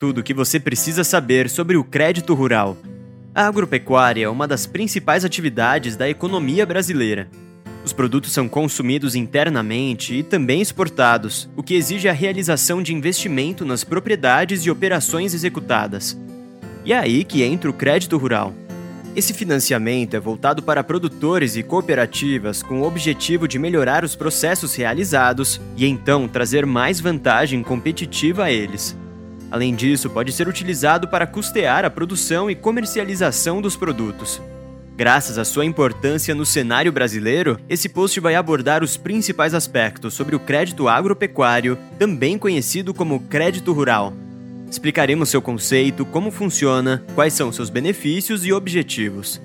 Tudo o que você precisa saber sobre o crédito rural. A agropecuária é uma das principais atividades da economia brasileira. Os produtos são consumidos internamente e também exportados, o que exige a realização de investimento nas propriedades e operações executadas. E é aí que entra o crédito rural. Esse financiamento é voltado para produtores e cooperativas com o objetivo de melhorar os processos realizados e então trazer mais vantagem competitiva a eles. Além disso, pode ser utilizado para custear a produção e comercialização dos produtos. Graças à sua importância no cenário brasileiro, esse post vai abordar os principais aspectos sobre o crédito agropecuário, também conhecido como crédito rural. Explicaremos seu conceito, como funciona, quais são seus benefícios e objetivos.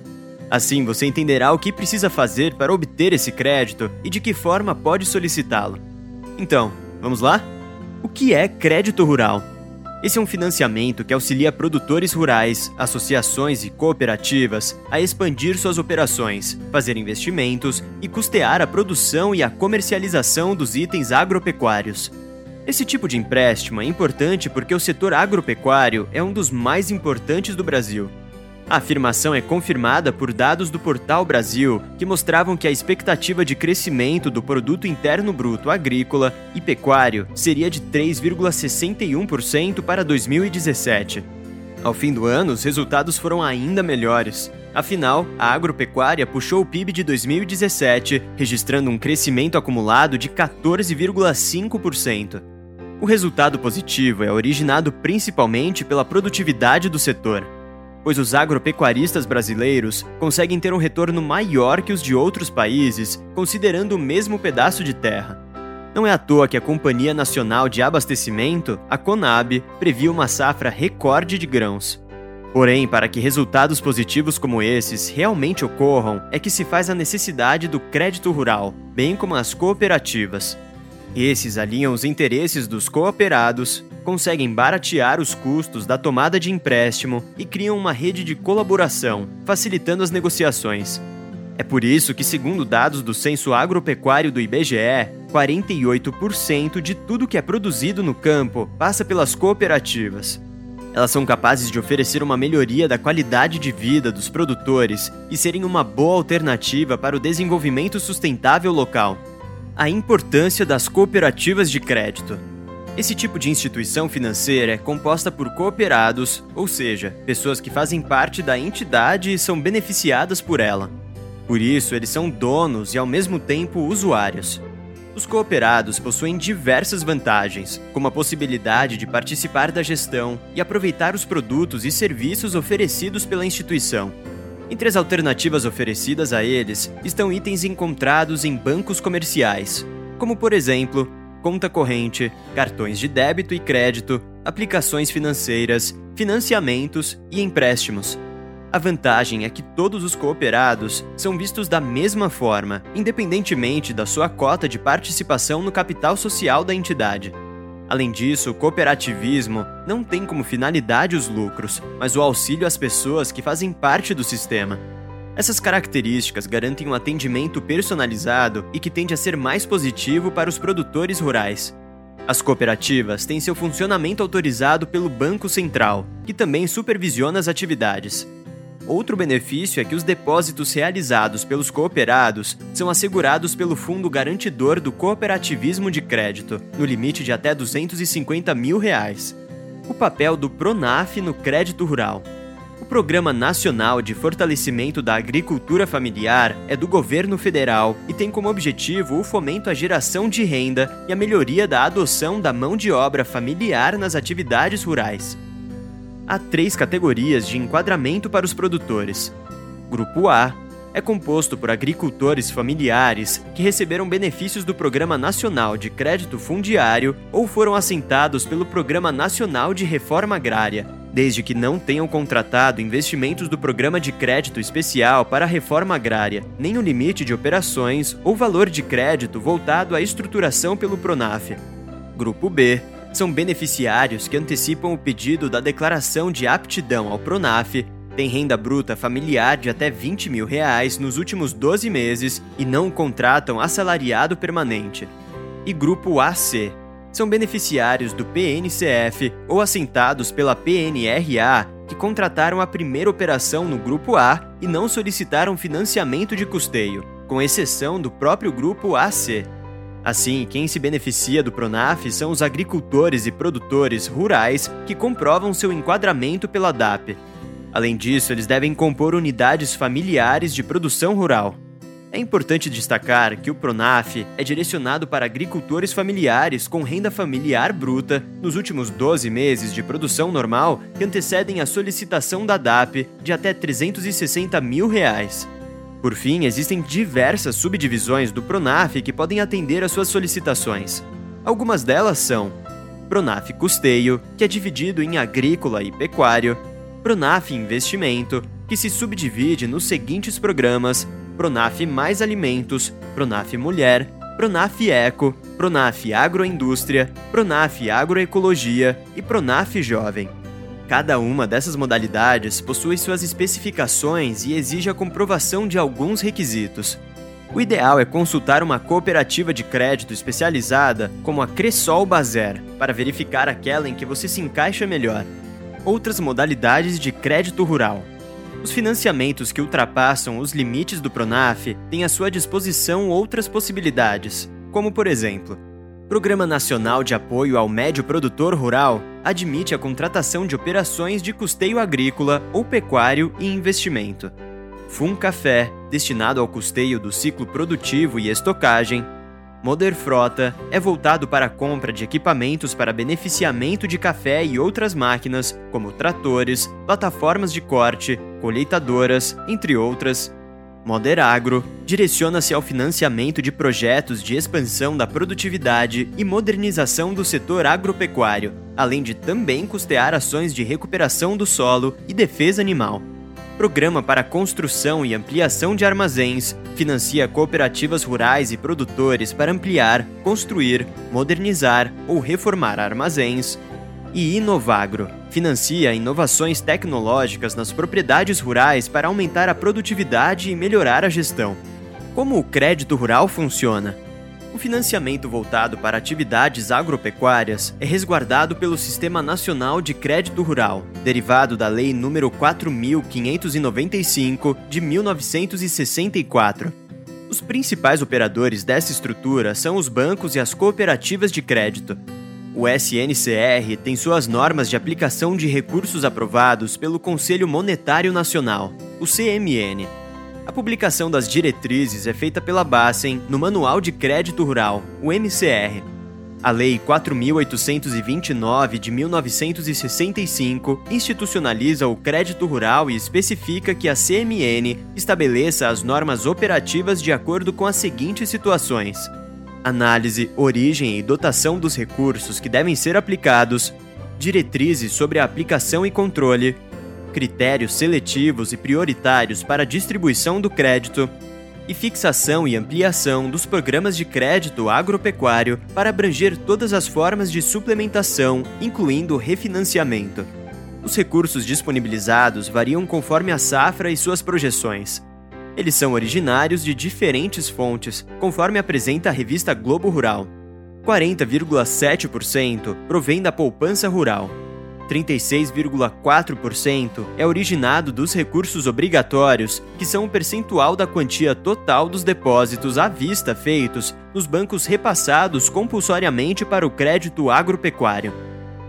Assim, você entenderá o que precisa fazer para obter esse crédito e de que forma pode solicitá-lo. Então, vamos lá? O que é crédito rural? Esse é um financiamento que auxilia produtores rurais, associações e cooperativas a expandir suas operações, fazer investimentos e custear a produção e a comercialização dos itens agropecuários. Esse tipo de empréstimo é importante porque o setor agropecuário é um dos mais importantes do Brasil. A afirmação é confirmada por dados do Portal Brasil, que mostravam que a expectativa de crescimento do produto interno bruto agrícola e pecuário seria de 3,61% para 2017. Ao fim do ano, os resultados foram ainda melhores. Afinal, a agropecuária puxou o PIB de 2017, registrando um crescimento acumulado de 14,5%. O resultado positivo é originado principalmente pela produtividade do setor, pois os agropecuaristas brasileiros conseguem ter um retorno maior que os de outros países, considerando o mesmo pedaço de terra. Não é à toa que a Companhia Nacional de Abastecimento, a CONAB, previu uma safra recorde de grãos. Porém, para que resultados positivos como esses realmente ocorram, é que se faz a necessidade do crédito rural, bem como as cooperativas. Esses alinham os interesses dos cooperados, conseguem baratear os custos da tomada de empréstimo e criam uma rede de colaboração, facilitando as negociações. É por isso que, segundo dados do Censo Agropecuário do IBGE, 48% de tudo que é produzido no campo passa pelas cooperativas. Elas são capazes de oferecer uma melhoria da qualidade de vida dos produtores e serem uma boa alternativa para o desenvolvimento sustentável local a importância das cooperativas de crédito. Esse tipo de instituição financeira é composta por cooperados, ou seja, pessoas que fazem parte da entidade e são beneficiadas por ela. Por isso, eles são donos e ao mesmo tempo usuários. Os cooperados possuem diversas vantagens, como a possibilidade de participar da gestão e aproveitar os produtos e serviços oferecidos pela instituição. Entre as alternativas oferecidas a eles estão itens encontrados em bancos comerciais, como por exemplo, conta corrente, cartões de débito e crédito, aplicações financeiras, financiamentos e empréstimos. A vantagem é que todos os cooperados são vistos da mesma forma, independentemente da sua cota de participação no capital social da entidade. Além disso, o cooperativismo não tem como finalidade os lucros, mas o auxílio às pessoas que fazem parte do sistema. Essas características garantem um atendimento personalizado e que tende a ser mais positivo para os produtores rurais. As cooperativas têm seu funcionamento autorizado pelo Banco Central, que também supervisiona as atividades. Outro benefício é que os depósitos realizados pelos cooperados são assegurados pelo Fundo Garantidor do Cooperativismo de Crédito, no limite de até 250 mil reais. O papel do Pronaf no crédito rural. O Programa Nacional de Fortalecimento da Agricultura Familiar é do governo federal e tem como objetivo o fomento à geração de renda e a melhoria da adoção da mão de obra familiar nas atividades rurais há três categorias de enquadramento para os produtores. Grupo A é composto por agricultores familiares que receberam benefícios do Programa Nacional de Crédito Fundiário ou foram assentados pelo Programa Nacional de Reforma Agrária, desde que não tenham contratado investimentos do Programa de Crédito Especial para a Reforma Agrária, nem o limite de operações ou valor de crédito voltado à estruturação pelo Pronaf. Grupo B são beneficiários que antecipam o pedido da declaração de aptidão ao Pronaf, têm renda bruta familiar de até 20 mil reais nos últimos 12 meses e não contratam assalariado permanente. E Grupo AC são beneficiários do PNCF ou assentados pela PNRA que contrataram a primeira operação no Grupo A e não solicitaram financiamento de custeio, com exceção do próprio Grupo AC. Assim, quem se beneficia do Pronaf são os agricultores e produtores rurais que comprovam seu enquadramento pela DAP. Além disso, eles devem compor unidades familiares de produção rural. É importante destacar que o Pronaf é direcionado para agricultores familiares com renda familiar bruta nos últimos 12 meses de produção normal que antecedem a solicitação da DAP de até 360 mil reais. Por fim, existem diversas subdivisões do Pronaf que podem atender às suas solicitações. Algumas delas são Pronaf Custeio, que é dividido em agrícola e pecuário, Pronaf Investimento, que se subdivide nos seguintes programas Pronaf Mais Alimentos, Pronaf Mulher, Pronaf Eco, Pronaf Agroindústria, Pronaf Agroecologia e Pronaf Jovem. Cada uma dessas modalidades possui suas especificações e exige a comprovação de alguns requisitos. O ideal é consultar uma cooperativa de crédito especializada, como a Cressol Bazer, para verificar aquela em que você se encaixa melhor. Outras modalidades de crédito rural. Os financiamentos que ultrapassam os limites do Pronaf têm à sua disposição outras possibilidades, como por exemplo, Programa Nacional de Apoio ao Médio Produtor Rural admite a contratação de operações de custeio agrícola ou pecuário e investimento. Fum Café, destinado ao custeio do ciclo produtivo e estocagem, Moder Frota é voltado para a compra de equipamentos para beneficiamento de café e outras máquinas, como tratores, plataformas de corte, colheitadoras, entre outras. Moder Agro direciona-se ao financiamento de projetos de expansão da produtividade e modernização do setor agropecuário, além de também custear ações de recuperação do solo e defesa animal. Programa para construção e ampliação de armazéns, financia cooperativas rurais e produtores para ampliar, construir, modernizar ou reformar armazéns. E Inovagro financia inovações tecnológicas nas propriedades rurais para aumentar a produtividade e melhorar a gestão. Como o crédito rural funciona? O financiamento voltado para atividades agropecuárias é resguardado pelo Sistema Nacional de Crédito Rural, derivado da Lei nº 4595 de 1964. Os principais operadores dessa estrutura são os bancos e as cooperativas de crédito. O SNCR tem suas normas de aplicação de recursos aprovados pelo Conselho Monetário Nacional, o CMN, a publicação das diretrizes é feita pela Bacen no Manual de Crédito Rural, o MCR. A Lei 4829 de 1965 institucionaliza o crédito rural e especifica que a CMN estabeleça as normas operativas de acordo com as seguintes situações: análise, origem e dotação dos recursos que devem ser aplicados, diretrizes sobre a aplicação e controle, critérios seletivos e prioritários para a distribuição do crédito, e fixação e ampliação dos programas de crédito agropecuário para abranger todas as formas de suplementação, incluindo refinanciamento. Os recursos disponibilizados variam conforme a safra e suas projeções. Eles são originários de diferentes fontes, conforme apresenta a revista Globo Rural. 40,7% provém da poupança rural, 36,4% é originado dos recursos obrigatórios, que são o percentual da quantia total dos depósitos à vista feitos nos bancos repassados compulsoriamente para o crédito agropecuário.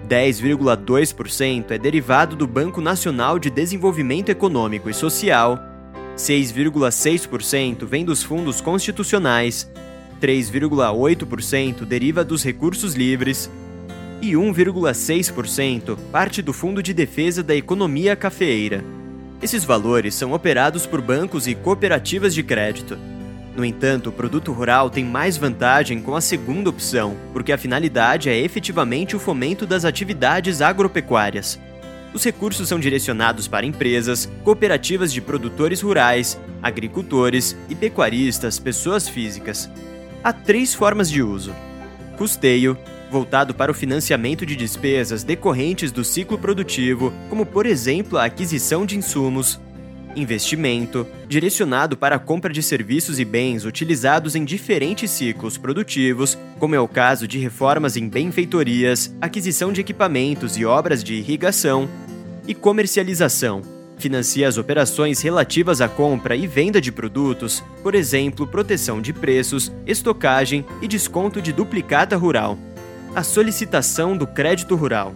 10,2% é derivado do Banco Nacional de Desenvolvimento Econômico e Social, 6,6% vem dos fundos constitucionais, 3,8% deriva dos recursos livres e 1,6% parte do Fundo de Defesa da Economia Cafeeira. Esses valores são operados por bancos e cooperativas de crédito. No entanto, o produto rural tem mais vantagem com a segunda opção, porque a finalidade é efetivamente o fomento das atividades agropecuárias. Os recursos são direcionados para empresas, cooperativas de produtores rurais, agricultores e pecuaristas, pessoas físicas. Há três formas de uso: custeio, voltado para o financiamento de despesas decorrentes do ciclo produtivo, como por exemplo a aquisição de insumos, investimento, direcionado para a compra de serviços e bens utilizados em diferentes ciclos produtivos, como é o caso de reformas em benfeitorias, aquisição de equipamentos e obras de irrigação, e comercialização. Financia as operações relativas à compra e venda de produtos, por exemplo, proteção de preços, estocagem e desconto de duplicata rural. A solicitação do crédito rural.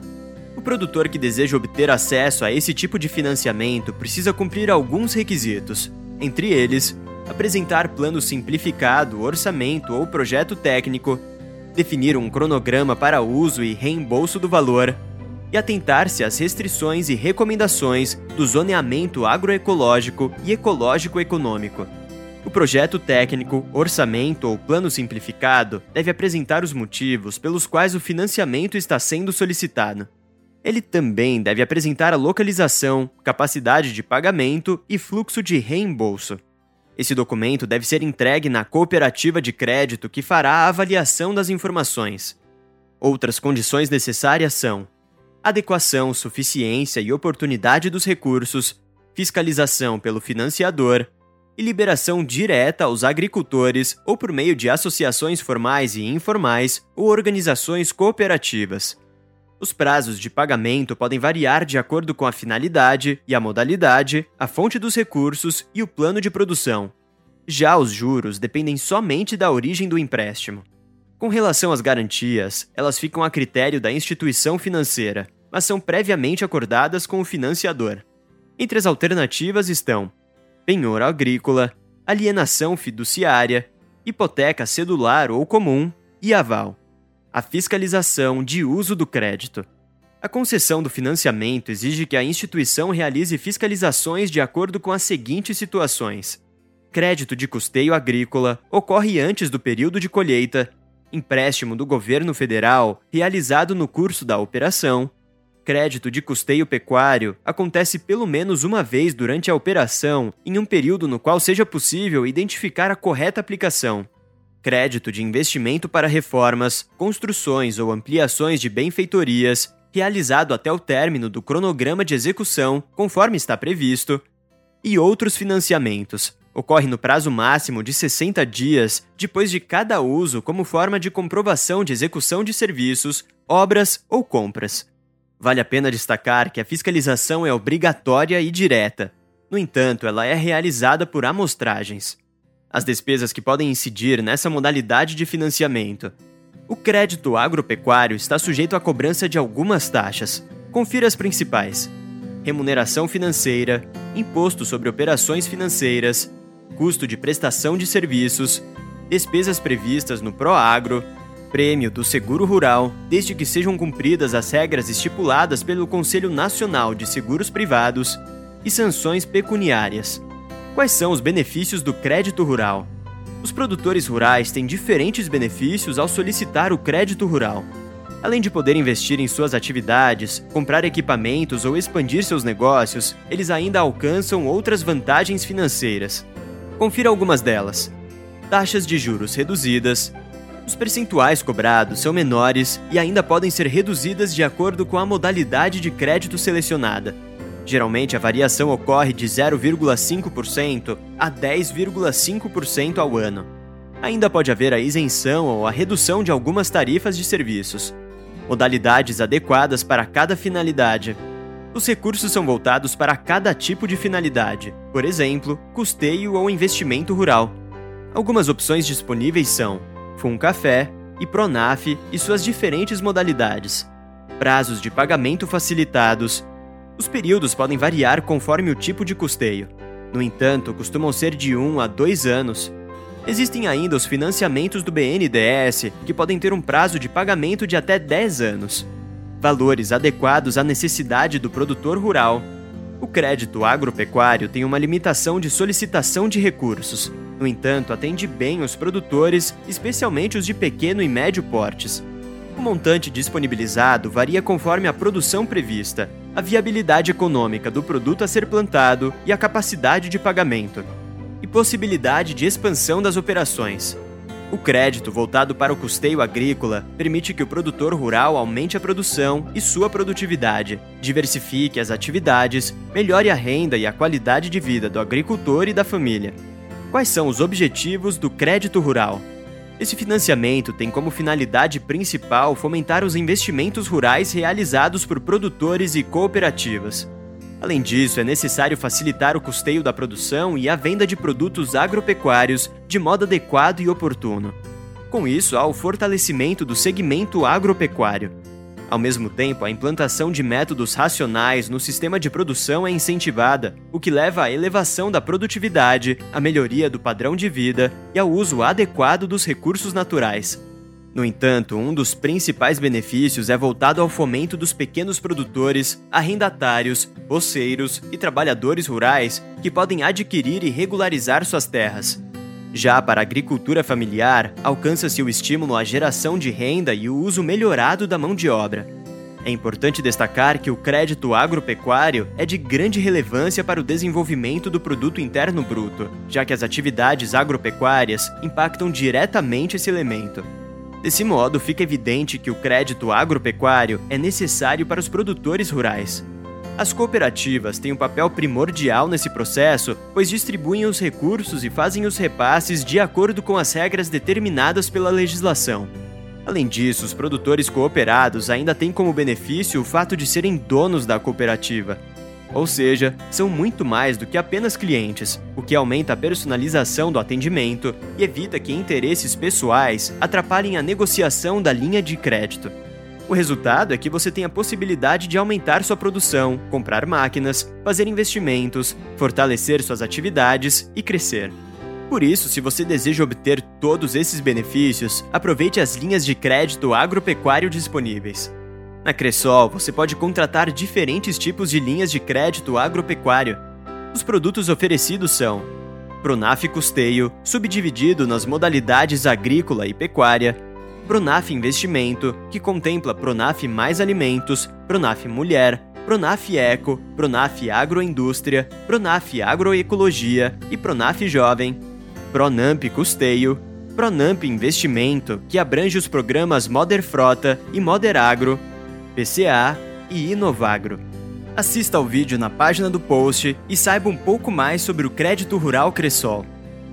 O produtor que deseja obter acesso a esse tipo de financiamento precisa cumprir alguns requisitos, entre eles, apresentar plano simplificado, orçamento ou projeto técnico, definir um cronograma para uso e reembolso do valor, e atentar-se às restrições e recomendações do zoneamento agroecológico e ecológico-econômico. O projeto técnico, orçamento ou plano simplificado deve apresentar os motivos pelos quais o financiamento está sendo solicitado. Ele também deve apresentar a localização, capacidade de pagamento e fluxo de reembolso. Esse documento deve ser entregue na cooperativa de crédito que fará a avaliação das informações. Outras condições necessárias são adequação, suficiência e oportunidade dos recursos, fiscalização pelo financiador e liberação direta aos agricultores ou por meio de associações formais e informais ou organizações cooperativas. Os prazos de pagamento podem variar de acordo com a finalidade e a modalidade, a fonte dos recursos e o plano de produção. Já os juros dependem somente da origem do empréstimo. Com relação às garantias, elas ficam a critério da instituição financeira, mas são previamente acordadas com o financiador. Entre as alternativas estão penhor agrícola, alienação fiduciária, hipoteca cedular ou comum e aval a fiscalização de uso do crédito. A concessão do financiamento exige que a instituição realize fiscalizações de acordo com as seguintes situações: crédito de custeio agrícola ocorre antes do período de colheita, empréstimo do governo federal realizado no curso da operação, crédito de custeio pecuário acontece pelo menos uma vez durante a operação, em um período no qual seja possível identificar a correta aplicação crédito de investimento para reformas, construções ou ampliações de benfeitorias, realizado até o término do cronograma de execução, conforme está previsto, e outros financiamentos. Ocorre no prazo máximo de 60 dias depois de cada uso, como forma de comprovação de execução de serviços, obras ou compras. Vale a pena destacar que a fiscalização é obrigatória e direta. No entanto, ela é realizada por amostragens as despesas que podem incidir nessa modalidade de financiamento. O crédito agropecuário está sujeito à cobrança de algumas taxas. Confira as principais: remuneração financeira, imposto sobre operações financeiras, custo de prestação de serviços, despesas previstas no Proagro, prêmio do seguro rural, desde que sejam cumpridas as regras estipuladas pelo Conselho Nacional de Seguros Privados, e sanções pecuniárias. Quais são os benefícios do crédito rural? Os produtores rurais têm diferentes benefícios ao solicitar o crédito rural. Além de poder investir em suas atividades, comprar equipamentos ou expandir seus negócios, eles ainda alcançam outras vantagens financeiras. Confira algumas delas: taxas de juros reduzidas, os percentuais cobrados são menores e ainda podem ser reduzidas de acordo com a modalidade de crédito selecionada. Geralmente, a variação ocorre de 0,5% a 10,5% ao ano. Ainda pode haver a isenção ou a redução de algumas tarifas de serviços. Modalidades adequadas para cada finalidade. Os recursos são voltados para cada tipo de finalidade, por exemplo, custeio ou investimento rural. Algumas opções disponíveis são Funcafé e Pronaf e suas diferentes modalidades, prazos de pagamento facilitados os períodos podem variar conforme o tipo de custeio. No entanto, costumam ser de 1 a 2 anos. Existem ainda os financiamentos do BNDES, que podem ter um prazo de pagamento de até 10 anos. Valores adequados à necessidade do produtor rural. O crédito agropecuário tem uma limitação de solicitação de recursos. No entanto, atende bem os produtores, especialmente os de pequeno e médio portes. O montante disponibilizado varia conforme a produção prevista, a viabilidade econômica do produto a ser plantado e a capacidade de pagamento, e possibilidade de expansão das operações. O crédito voltado para o custeio agrícola permite que o produtor rural aumente a produção e sua produtividade, diversifique as atividades, melhore a renda e a qualidade de vida do agricultor e da família. Quais são os objetivos do crédito rural? Esse financiamento tem como finalidade principal fomentar os investimentos rurais realizados por produtores e cooperativas. Além disso, é necessário facilitar o custeio da produção e a venda de produtos agropecuários de modo adequado e oportuno. Com isso, há o fortalecimento do segmento agropecuário. Ao mesmo tempo, a implantação de métodos racionais no sistema de produção é incentivada, o que leva à elevação da produtividade, à melhoria do padrão de vida e ao uso adequado dos recursos naturais. No entanto, um dos principais benefícios é voltado ao fomento dos pequenos produtores, arrendatários, roceiros e trabalhadores rurais que podem adquirir e regularizar suas terras. Já para a agricultura familiar, alcança-se o estímulo à geração de renda e o uso melhorado da mão de obra. É importante destacar que o crédito agropecuário é de grande relevância para o desenvolvimento do produto interno bruto, já que as atividades agropecuárias impactam diretamente esse elemento. Desse modo, fica evidente que o crédito agropecuário é necessário para os produtores rurais. As cooperativas têm um papel primordial nesse processo, pois distribuem os recursos e fazem os repasses de acordo com as regras determinadas pela legislação. Além disso, os produtores cooperados ainda têm como benefício o fato de serem donos da cooperativa, ou seja, são muito mais do que apenas clientes, o que aumenta a personalização do atendimento e evita que interesses pessoais atrapalhem a negociação da linha de crédito. O resultado é que você tem a possibilidade de aumentar sua produção, comprar máquinas, fazer investimentos, fortalecer suas atividades e crescer. Por isso, se você deseja obter todos esses benefícios, aproveite as linhas de crédito agropecuário disponíveis. Na Cressol, você pode contratar diferentes tipos de linhas de crédito agropecuário. Os produtos oferecidos são Pronaf Custeio, subdividido nas modalidades agrícola e pecuária, Pronaf Investimento, que contempla Pronaf Mais Alimentos, Pronaf Mulher, Pronaf Eco, Pronaf Agroindústria, Pronaf Agroecologia e Pronaf Jovem, Pronamp Custeio, Pronamp Investimento, que abrange os programas Moder Frota e Moder Agro, PCA e Inovagro. Assista ao vídeo na página do post e saiba um pouco mais sobre o crédito rural Cressol.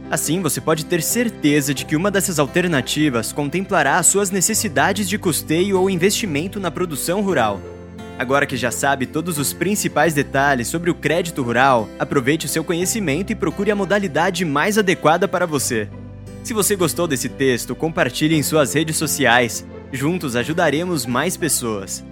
Assim, você pode ter certeza de que uma dessas alternativas contemplará as suas necessidades de custeio ou investimento na produção rural. Agora que já sabe todos os principais detalhes sobre o crédito rural, aproveite o seu conhecimento e procure a modalidade mais adequada para você. Se você gostou desse texto, compartilhe em suas redes sociais Juntos ajudaremos mais pessoas.